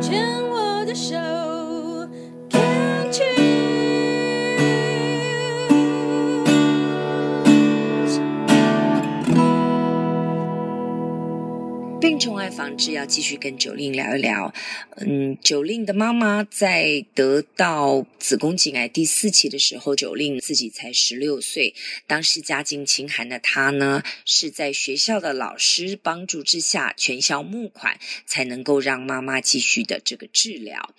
牵我的手。宠爱防治要继续跟九令聊一聊。嗯九令的妈妈在得到子宫颈癌第四期的时候九令自己才十六岁，当时家境清寒的她呢，是在学校的老师帮助之下，全校募款才能够让妈妈继续的这个治疗。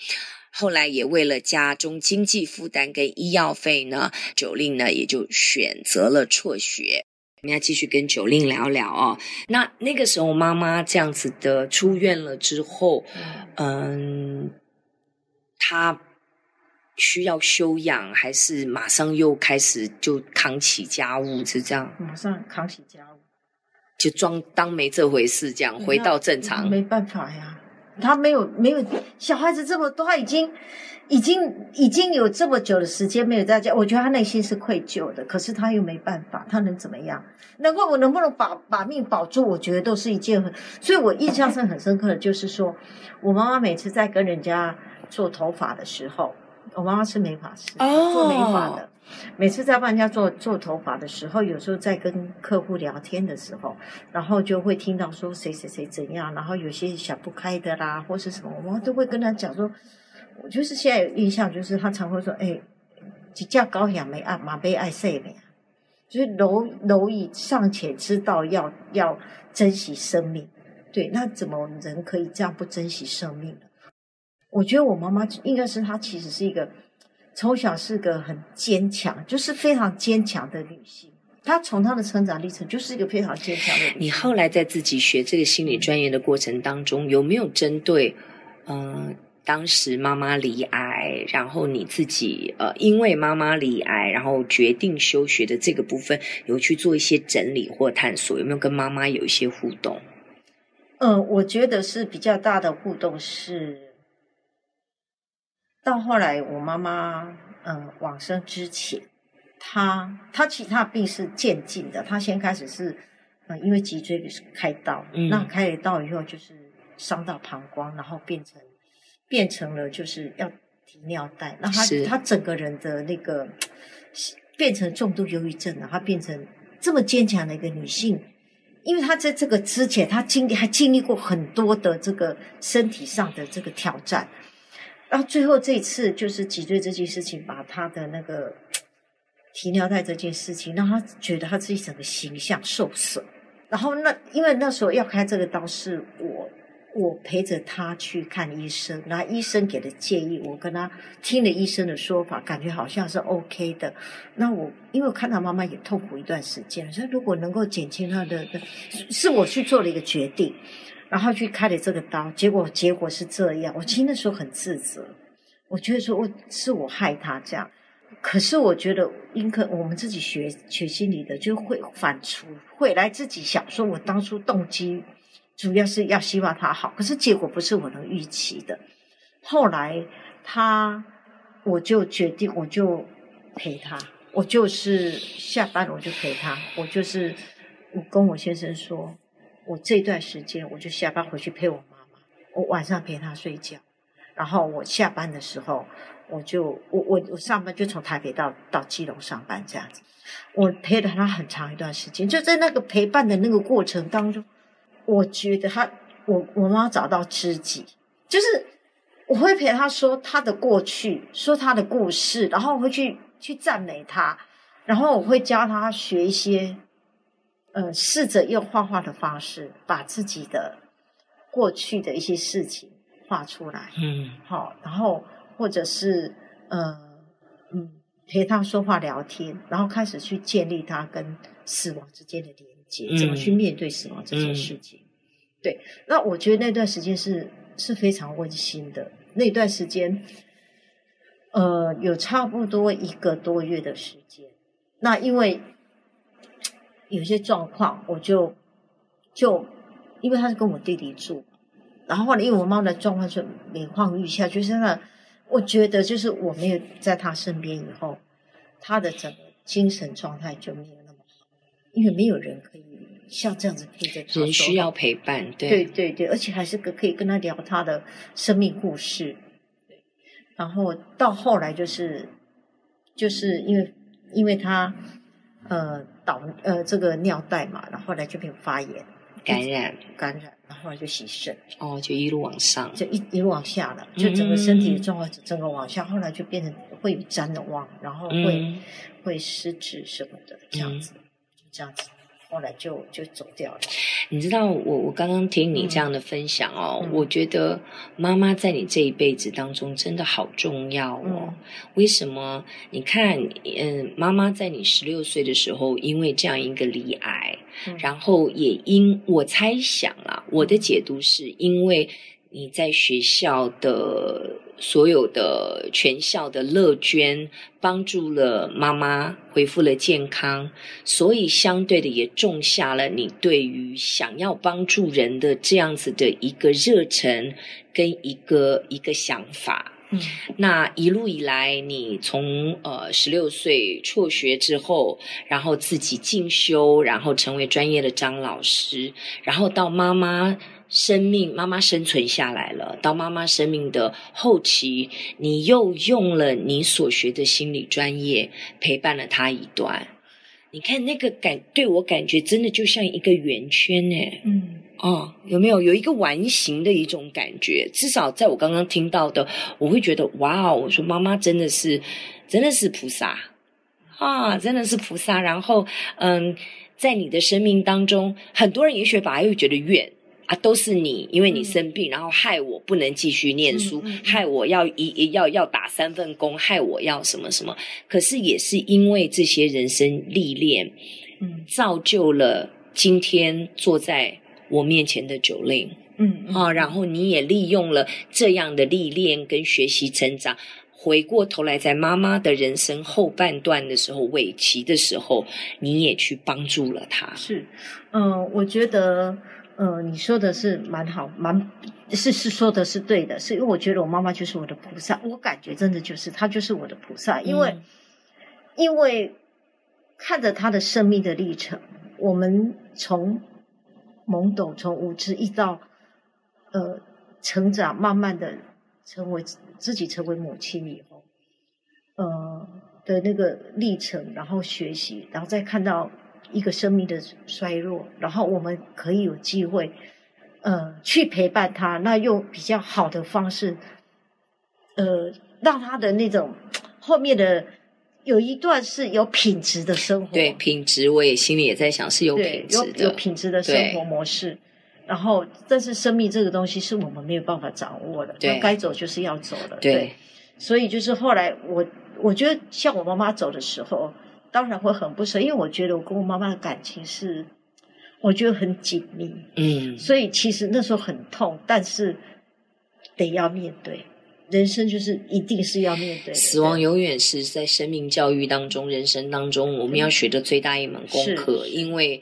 后来也为了家中经济负担跟医药费呢九令呢也就选择了辍学。我们要继续跟 Jolene 聊聊哦。那那个时候，妈妈这样子的出院了之后，嗯，她需要休养，还是马上又开始就扛起家务，是这样？马上扛起家务，就装当没这回事，这样回到正常。没办法呀，他没有没有小孩子这么多，他已经。已经已经有这么久的时间没有在家，我觉得他内心是愧疚的。可是他又没办法，他能怎么样？能够我能不能把把命保住？我觉得都是一件很……所以我印象是很深刻的，就是说我妈妈每次在跟人家做头发的时候，我妈妈是美发师做美发的。每次在帮人家做做头发的时候，有时候在跟客户聊天的时候，然后就会听到说谁谁谁怎样，然后有些想不开的啦，或是什么，我们都会跟他讲说。我就是现在有印象，就是他常会说：“哎，几架高粱没爱马被爱碎了。”就是蝼蝼蚁尚且知道要要珍惜生命，对，那怎么人可以这样不珍惜生命呢？我觉得我妈妈应该是她，其实是一个从小是个很坚强，就是非常坚强的女性。她从她的成长历程就是一个非常坚强的女性。你后来在自己学这个心理专业的过程当中，有没有针对嗯？呃当时妈妈离癌，然后你自己呃，因为妈妈离癌，然后决定休学的这个部分，有去做一些整理或探索，有没有跟妈妈有一些互动？嗯，我觉得是比较大的互动是，到后来我妈妈嗯往生之前，她她其他病是渐进的，她先开始是嗯因为脊椎开刀，嗯，那开了刀以后就是伤到膀胱，然后变成。变成了就是要提尿袋，那她她整个人的那个变成重度忧郁症了，她变成这么坚强的一个女性，因为她在这个之前，她经历还经历过很多的这个身体上的这个挑战，然后最后这一次就是脊椎这件事情，把他的那个提尿袋这件事情，让他觉得他自己整个形象受损，然后那因为那时候要开这个刀是我。我陪着他去看医生，那医生给的建议，我跟他听了医生的说法，感觉好像是 OK 的。那我因为我看到妈妈也痛苦一段时间，所以如果能够减轻他的，是我去做了一个决定，然后去开了这个刀，结果结果是这样。我听的时候很自责，我觉得说我是我害他这样，可是我觉得应该我们自己学学心理的，就会反刍，会来自己想说，我当初动机。主要是要希望他好，可是结果不是我能预期的。后来他，我就决定，我就陪他，我就是下班我就陪他，我就是我跟我先生说，我这段时间我就下班回去陪我妈妈，我晚上陪她睡觉，然后我下班的时候，我就我我我上班就从台北到到基隆上班这样子，我陪了她很长一段时间，就在那个陪伴的那个过程当中。我觉得她，我我妈找到知己，就是我会陪她说她的过去，说她的故事，然后我会去去赞美她，然后我会教她学一些，呃，试着用画画的方式把自己的过去的一些事情画出来，嗯，好，然后或者是呃，嗯，陪他说话聊天，然后开始去建立他跟死亡之间的连接。怎么去面对死亡这件事情？对，那我觉得那段时间是是非常温馨的。那段时间，呃，有差不多一个多月的时间。那因为有些状况，我就就因为他是跟我弟弟住，然后后来因为我妈妈的状况就每况愈下，就是那我觉得就是我没有在他身边以后，他的整个精神状态就没有那么好。因为没有人可以像这样子陪着他，人需要陪伴，对对对对，而且还是个可以跟他聊他的生命故事。然后到后来就是，就是因为因为他呃导呃这个尿袋嘛，然后后来就变发炎感染。感染，然后后来就洗肾哦，就一路往上，就一一路往下了，就整个身体的状况整个往下，嗯、后来就变成会有谵妄，然后会、嗯、会失智什么的这样子，嗯、就这样子。后来就就走掉了。你知道我我刚刚听你这样的分享哦，嗯、我觉得妈妈在你这一辈子当中真的好重要哦。嗯、为什么？你看，嗯，妈妈在你十六岁的时候，因为这样一个罹癌，嗯、然后也因我猜想啊，我的解读是因为你在学校的。所有的全校的乐捐帮助了妈妈恢复了健康，所以相对的也种下了你对于想要帮助人的这样子的一个热忱跟一个一个想法。嗯，那一路以来，你从呃十六岁辍学之后，然后自己进修，然后成为专业的张老师，然后到妈妈。生命，妈妈生存下来了。到妈妈生命的后期，你又用了你所学的心理专业陪伴了她一段。你看那个感，对我感觉真的就像一个圆圈诶。嗯，哦，有没有有一个完形的一种感觉？至少在我刚刚听到的，我会觉得哇哦！我说妈妈真的是，真的是菩萨啊，真的是菩萨。然后，嗯，在你的生命当中，很多人也许把它又觉得怨。啊，都是你，因为你生病，嗯、然后害我不能继续念书，嗯嗯、害我要一要要打三份工，害我要什么什么。可是也是因为这些人生历练，嗯，造就了今天坐在我面前的九令，嗯，嗯啊，然后你也利用了这样的历练跟学习成长，回过头来在妈妈的人生后半段的时候，尾期的时候，你也去帮助了她。是，嗯、呃，我觉得。嗯、呃，你说的是蛮好，蛮是是说的是对的，是因为我觉得我妈妈就是我的菩萨，我感觉真的就是她就是我的菩萨，因为、嗯、因为看着她的生命的历程，我们从懵懂、从无知一直到呃成长，慢慢的成为自己成为母亲以后，呃的那个历程，然后学习，然后再看到。一个生命的衰弱，然后我们可以有机会，呃，去陪伴他，那用比较好的方式，呃，让他的那种后面的有一段是有品质的生活。对，品质我也心里也在想是有品质的，有有品质的生活模式。然后，但是生命这个东西是我们没有办法掌握的，对，该走就是要走的。对，对，所以就是后来我我觉得像我妈妈走的时候。当然会很不舍，因为我觉得我跟我妈妈的感情是，我觉得很紧密，嗯，所以其实那时候很痛，但是得要面对，人生就是一定是要面对，死亡永远是在生命教育当中、人生当中我们要学的最大一门功课，因为。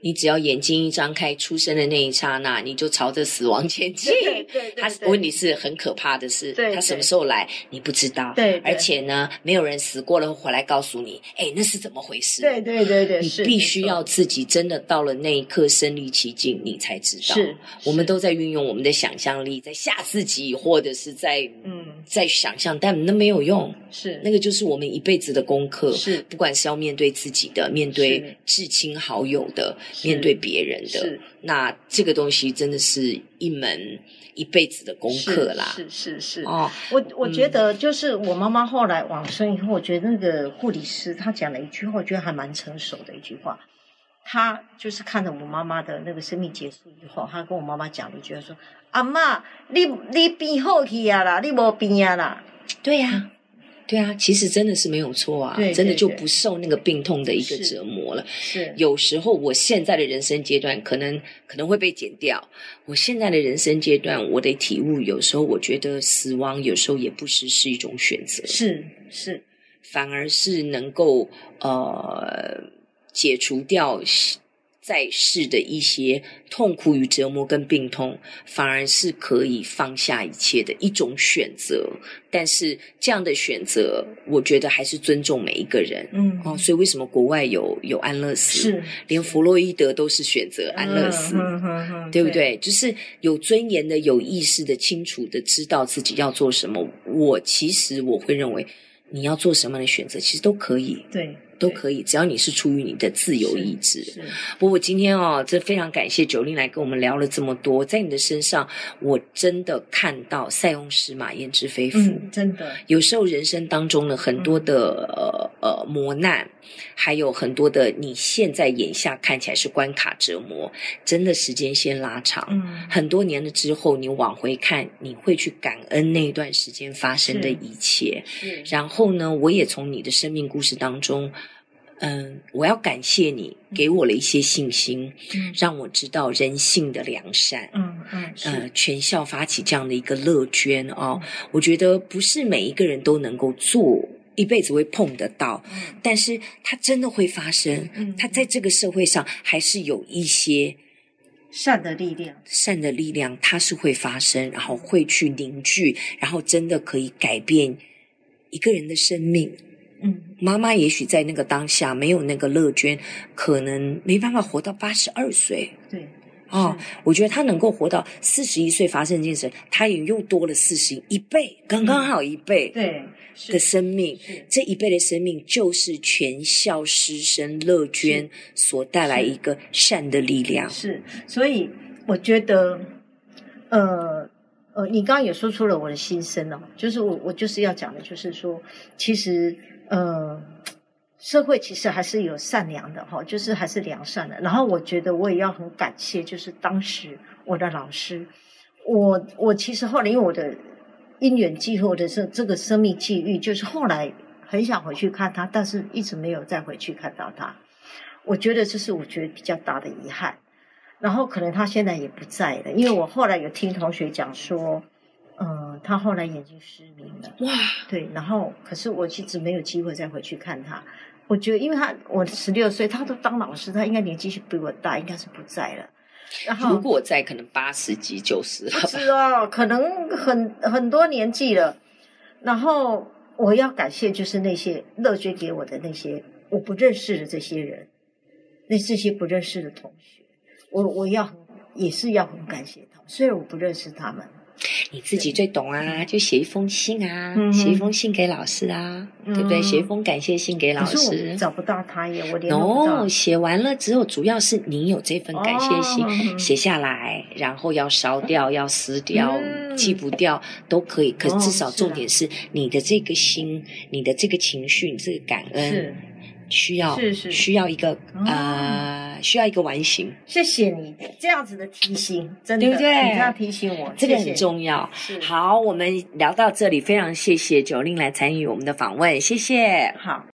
你只要眼睛一张开，出生的那一刹那，你就朝着死亡前进。对对，他问题是很可怕的是，他什么时候来你不知道。对，而且呢，没有人死过了回来告诉你，哎，那是怎么回事？对对对对，你必须要自己真的到了那一刻身临其境，你才知道。是，我们都在运用我们的想象力，在吓自己，或者是在嗯，在想象，但那没有用。是，那个就是我们一辈子的功课。是，不管是要面对自己的，面对至亲好友的。面对别人的，是那这个东西真的是一门一辈子的功课啦。是是是，是哦，我我觉得就是我妈妈后来往生以后，我觉得那个护理师他讲了一句话，我觉得还蛮成熟的一句话。他就是看着我妈妈的那个生命结束以后，他跟我妈妈讲了一句话说：“阿妈，你你病好去啊啦，你没病啊啦。”对呀、啊。对啊，其实真的是没有错啊，真的就不受那个病痛的一个折磨了。是，是有时候我现在的人生阶段可能可能会被剪掉。我现在的人生阶段，我的体悟有时候我觉得死亡有时候也不失是一种选择，是是，反而是能够呃解除掉。在世的一些痛苦与折磨跟病痛，反而是可以放下一切的一种选择。但是这样的选择，我觉得还是尊重每一个人。嗯，哦，所以为什么国外有有安乐死？是，连弗洛伊德都是选择安乐死，嗯嗯嗯、对不对？对，就是有尊严的、有意识的、清楚的知道自己要做什么。我其实我会认为，你要做什么样的选择，其实都可以。对。都可以，只要你是出于你的自由意志。是，不过今天哦，这非常感谢 Jolin 来跟我们聊了这么多，在你的身上，我真的看到塞翁失马焉知非福。嗯，真的。有时候人生当中呢，很多的、嗯、呃呃磨难，还有很多的你现在眼下看起来是关卡折磨，真的时间先拉长，嗯，很多年了之后，你往回看，你会去感恩那一段时间发生的一切。是。然后呢，我也从你的生命故事当中。嗯，我要感谢你给我了一些信心，嗯、让我知道人性的良善。嗯嗯，呃，全校发起这样的一个乐捐哦，嗯、我觉得不是每一个人都能够做，一辈子会碰得到，嗯、但是它真的会发生。嗯，它在这个社会上还是有一些善的力量，善的力量它是会发生，然后会去凝聚，然后真的可以改变一个人的生命。嗯，妈妈也许在那个当下没有那个乐捐，可能没办法活到八十二岁。对，哦，我觉得他能够活到四十一岁发生精神，他，也又多了四十一倍，刚刚好一倍。对，的生命，这一辈的生命就是全校师生乐捐所带来一个善的力量。是，所以我觉得，呃呃，你刚刚也说出了我的心声哦，就是我我就是要讲的，就是说，其实。呃，社会其实还是有善良的哈，就是还是良善的。然后我觉得我也要很感谢，就是当时我的老师，我我其实后来因为我的因缘际会的这这个生命际遇，就是后来很想回去看他，但是一直没有再回去看到他。我觉得这是我觉得比较大的遗憾。然后可能他现在也不在了，因为我后来有听同学讲说。嗯，他后来眼睛失明了。哇，对，然后可是我一直没有机会再回去看他。我觉得，因为他我十六岁，他都当老师，他应该年纪是比我大，应该是不在了。然后如果在，可能八十几、九十了。是哦，可能很很多年纪了。然后我要感谢，就是那些乐捐给我的那些我不认识的这些人，那这些不认识的同学，我我要也是要很感谢他们，虽然我不认识他们。你自己最懂啊，就写一封信啊，嗯、写一封信给老师啊，嗯、对不对？写一封感谢信给老师。找不到他耶，我联络不到。写完了之后，主要是你有这份感谢信、哦、写下来，然后要烧掉、要撕掉、嗯、寄不掉都可以。可至少重点是你的这个心、哦、你的这个情绪、这个感恩。是。需要需要一个、啊、呃需要一个完形。谢谢你这样子的提醒，真的对不对？你这样提醒我，这个很重要。是好，我们聊到这里，非常谢谢 Jolin 来参与我们的访问，谢谢。好。